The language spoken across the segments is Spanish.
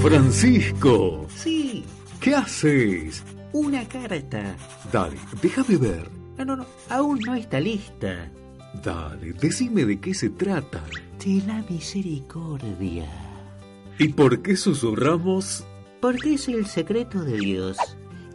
Francisco, Sí, ¿qué haces? una carta. Dale, déjame ver. No, no, no, aún no está lista. Dale, decime de qué se trata. De la misericordia. ¿Y por qué susurramos? Porque es el secreto de Dios.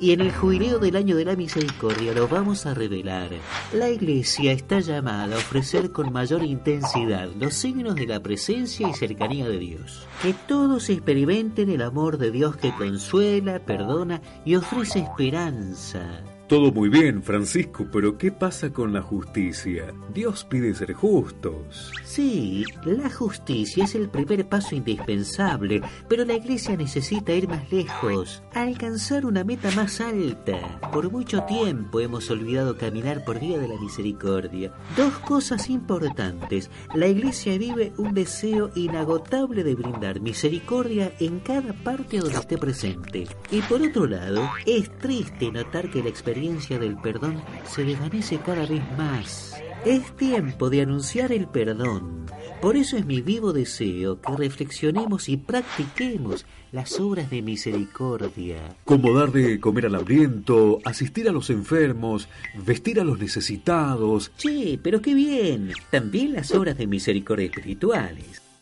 Y en el jubileo del año de la misericordia lo vamos a revelar. La iglesia está llamada a ofrecer con mayor intensidad los signos de la presencia y cercanía de Dios. Que todos experimenten el amor de Dios que consuela, perdona y ofrece esperanza. Todo muy bien, Francisco, pero ¿qué pasa con la justicia? Dios pide ser justos. Sí, la justicia es el primer paso indispensable, pero la iglesia necesita ir más lejos, alcanzar una meta más alta. Por mucho tiempo hemos olvidado caminar por vía de la misericordia. Dos cosas importantes. La iglesia vive un deseo inagotable de brindar misericordia en cada parte donde esté presente. Y por otro lado, es triste notar que la experiencia del perdón se desvanece cada vez más. Es tiempo de anunciar el perdón. Por eso es mi vivo deseo que reflexionemos y practiquemos las obras de misericordia. Como dar de comer al hambriento, asistir a los enfermos, vestir a los necesitados. Che, pero qué bien. También las obras de misericordia espirituales.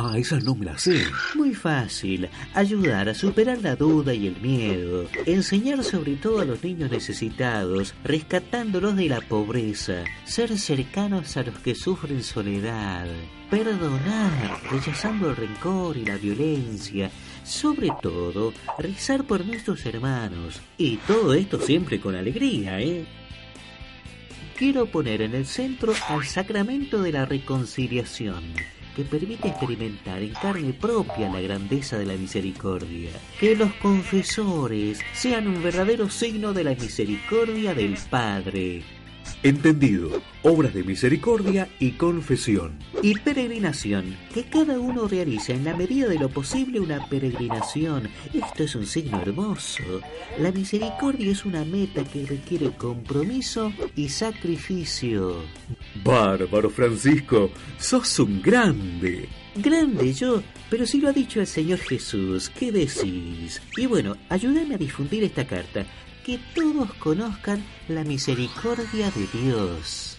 Ah, esas no me las sé. Muy fácil. Ayudar a superar la duda y el miedo. Enseñar sobre todo a los niños necesitados, rescatándolos de la pobreza. Ser cercanos a los que sufren soledad. Perdonar, rechazando el rencor y la violencia. Sobre todo, rezar por nuestros hermanos. Y todo esto siempre con alegría, ¿eh? Quiero poner en el centro al sacramento de la reconciliación que permite experimentar en carne propia la grandeza de la misericordia. Que los confesores sean un verdadero signo de la misericordia del Padre. Entendido. Obras de misericordia y confesión. Y peregrinación, que cada uno realiza en la medida de lo posible una peregrinación. Esto es un signo hermoso. La misericordia es una meta que requiere compromiso y sacrificio. Bárbaro, Francisco. Sos un grande. Grande yo, pero si lo ha dicho el Señor Jesús, ¿qué decís? Y bueno, ayúdame a difundir esta carta, que todos conozcan la misericordia de Dios.